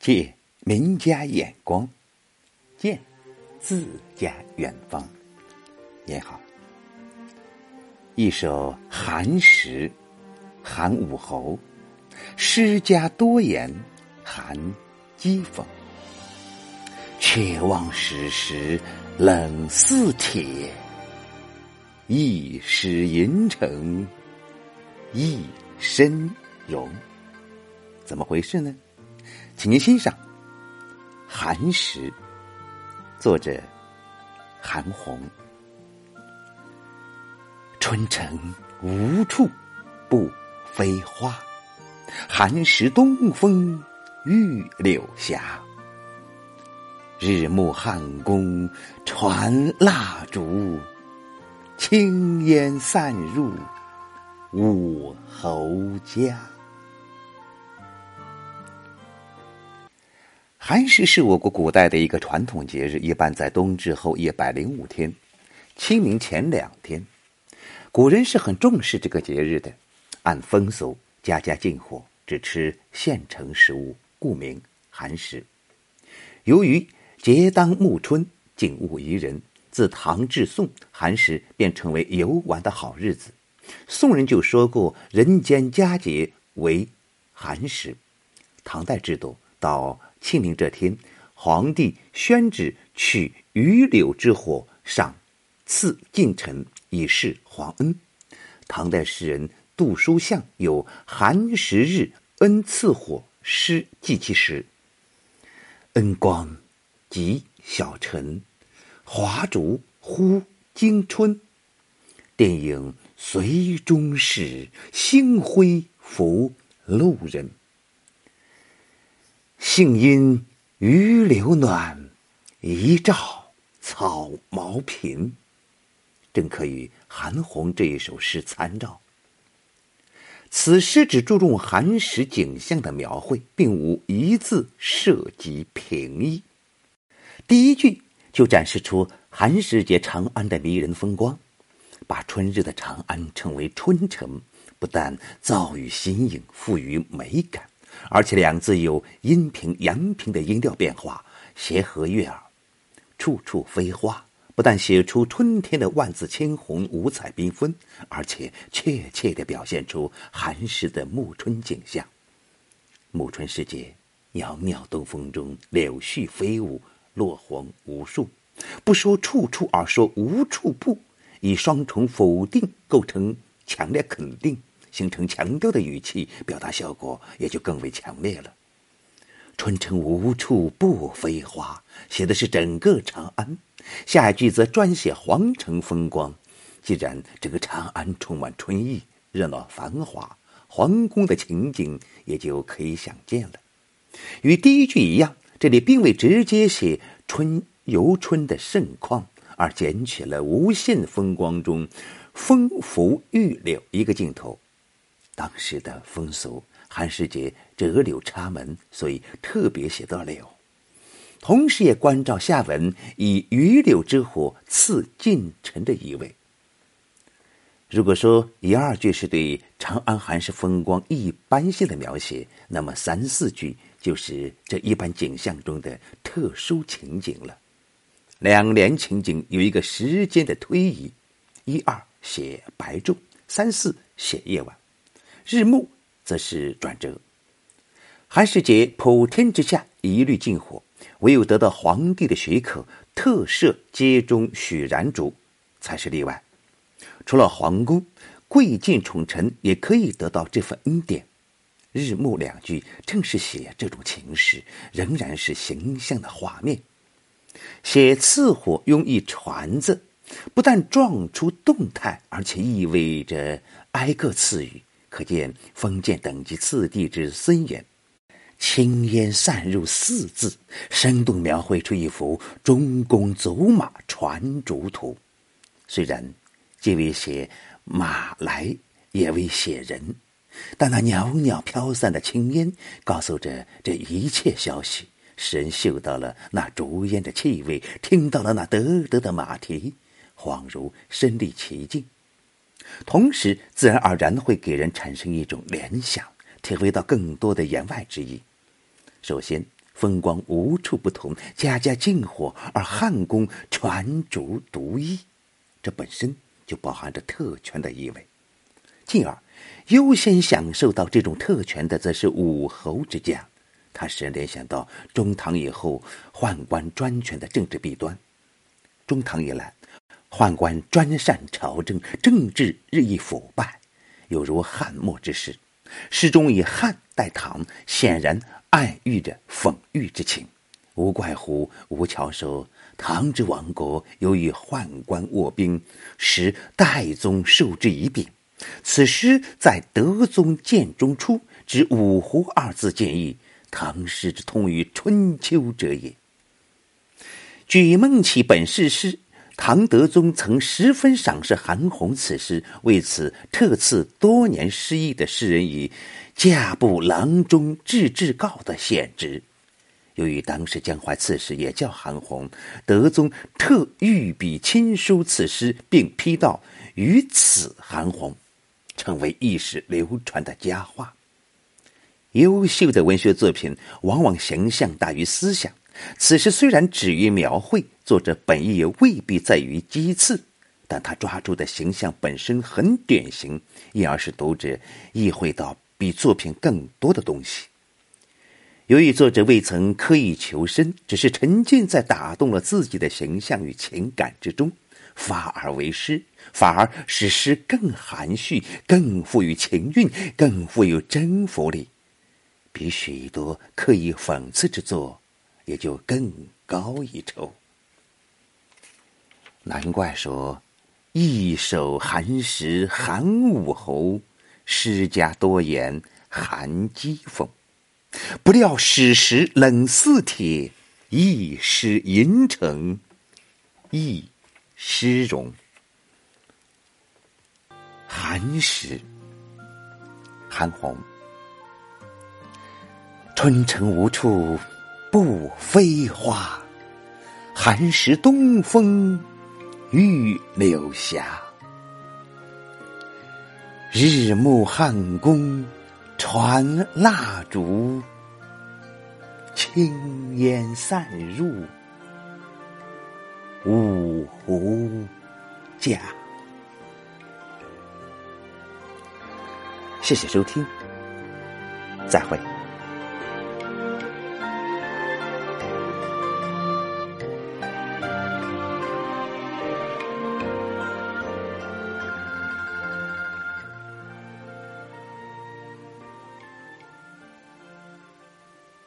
借名家眼光，见自家远方。也好，一首寒食，寒武侯，诗家多言，寒讥讽。却望史实冷似铁，一使银城一身荣。怎么回事呢？请您欣赏《寒食》，作者韩红。春城无处不飞花，寒食东风御柳斜。日暮汉宫传蜡烛，轻烟散入武侯家。寒食是我国古代的一个传统节日，一般在冬至后一百零五天，清明前两天。古人是很重视这个节日的，按风俗，家家禁火，只吃现成食物，故名寒食。由于节当暮春，景物宜人，自唐至宋，寒食便成为游玩的好日子。宋人就说过：“人间佳节为寒食。”唐代制度到。清明这天，皇帝宣旨取榆柳之火，赏赐近臣，以示皇恩。唐代诗人杜叔向有“寒食日恩赐火”诗记其时。恩光及小臣，华烛忽惊春。电影随中使，星辉拂路人。杏阴榆柳暖，一照草茅贫，正可与韩红这一首诗参照。此诗只注重寒食景象的描绘，并无一字涉及平易。第一句就展示出寒食节长安的迷人风光，把春日的长安称为春城，不但造语新颖，富于美感。而且两字有阴平阳平的音调变化，协和悦耳。处处飞花，不但写出春天的万紫千红、五彩缤纷，而且确切地表现出寒食的暮春景象。暮春时节，袅袅东风中，柳絮飞舞，落黄无数。不说处处，而说无处不，以双重否定构成强烈肯定。形成强调的语气，表达效果也就更为强烈了。春城无处不飞花，写的是整个长安；下一句则专写皇城风光。既然整个长安充满春意，热闹繁华，皇宫的情景也就可以想见了。与第一句一样，这里并未直接写春游春的盛况，而捡取了无限风光中风拂玉柳一个镜头。当时的风俗，寒食节折柳插门，所以特别写到柳，同时也关照下文以榆柳之火赐近臣的意味。如果说一二句是对长安寒食风光一般性的描写，那么三四句就是这一般景象中的特殊情景了。两联情景有一个时间的推移，一二写白昼，三四写夜晚。日暮则是转折。寒食节普天之下一律禁火，唯有得到皇帝的许可，特设街中许燃烛，才是例外。除了皇宫，贵贱宠臣也可以得到这份恩典。日暮两句正是写这种情势，仍然是形象的画面。写赐火用一传字，不但撞出动态，而且意味着挨个赐予。可见封建等级次第之森严，青烟散入四字，生动描绘出一幅中宫走马传烛图。虽然既未写马来，也未写人，但那袅袅飘散的青烟，告诉着这一切消息，使人嗅到了那竹烟的气味，听到了那得得的马蹄，恍如身临其境。同时，自然而然会给人产生一种联想，体会到更多的言外之意。首先，风光无处不同，家家尽火，而汉宫传烛独异，这本身就包含着特权的意味。进而，优先享受到这种特权的，则是武侯之家。他使人联想到中唐以后宦官专权的政治弊端。中唐以来，宦官专擅朝政，政治日益腐败，犹如汉末之时。诗中以汉代唐，显然暗喻着讽喻之情。无怪乎吴桥说：“唐之亡国，由于宦官卧兵，使代宗受之以柄。”此诗在德宗建中初之“五胡”二字见义，唐诗之通于春秋者也。据孟起本事诗，唐德宗曾十分赏识韩翃此诗，为此特赐多年失意的诗人以驾部郎中致致告的显职。由于当时江淮刺史也叫韩翃，德宗特御笔亲书此诗，并批道：“于此韩翃。”成为一时流传的佳话。优秀的文学作品往往形象大于思想。此诗虽然止于描绘，作者本意也未必在于讥刺，但他抓住的形象本身很典型，因而使读者意会到比作品更多的东西。由于作者未曾刻意求深，只是沉浸在打动了自己的形象与情感之中。发而为诗，反而使诗更含蓄、更富于情韵、更富有征服力，比许多刻意讽刺之作也就更高一筹。难怪说“一首寒食寒武侯，诗家多言寒讥讽”。不料史实冷似铁，一诗吟成一。诗容，寒食，韩翃。春城无处不飞花，寒食东风御柳斜。日暮汉宫传蜡烛，轻烟散入。五湖家，谢谢收听，再会。